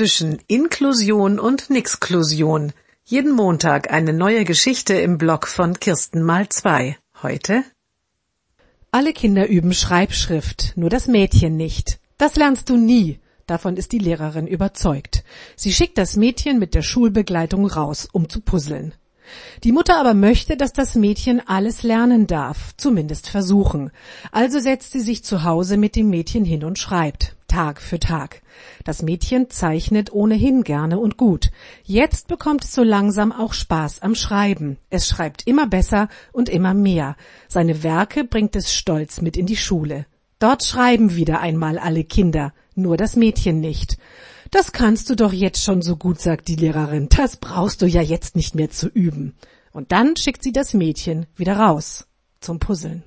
zwischen Inklusion und Nixklusion. Jeden Montag eine neue Geschichte im Blog von Kirsten mal zwei. Heute? Alle Kinder üben Schreibschrift, nur das Mädchen nicht. Das lernst du nie. Davon ist die Lehrerin überzeugt. Sie schickt das Mädchen mit der Schulbegleitung raus, um zu puzzeln. Die Mutter aber möchte, dass das Mädchen alles lernen darf, zumindest versuchen. Also setzt sie sich zu Hause mit dem Mädchen hin und schreibt, Tag für Tag. Das Mädchen zeichnet ohnehin gerne und gut. Jetzt bekommt es so langsam auch Spaß am Schreiben. Es schreibt immer besser und immer mehr. Seine Werke bringt es stolz mit in die Schule. Dort schreiben wieder einmal alle Kinder, nur das Mädchen nicht. Das kannst du doch jetzt schon so gut, sagt die Lehrerin. Das brauchst du ja jetzt nicht mehr zu üben. Und dann schickt sie das Mädchen wieder raus zum Puzzeln.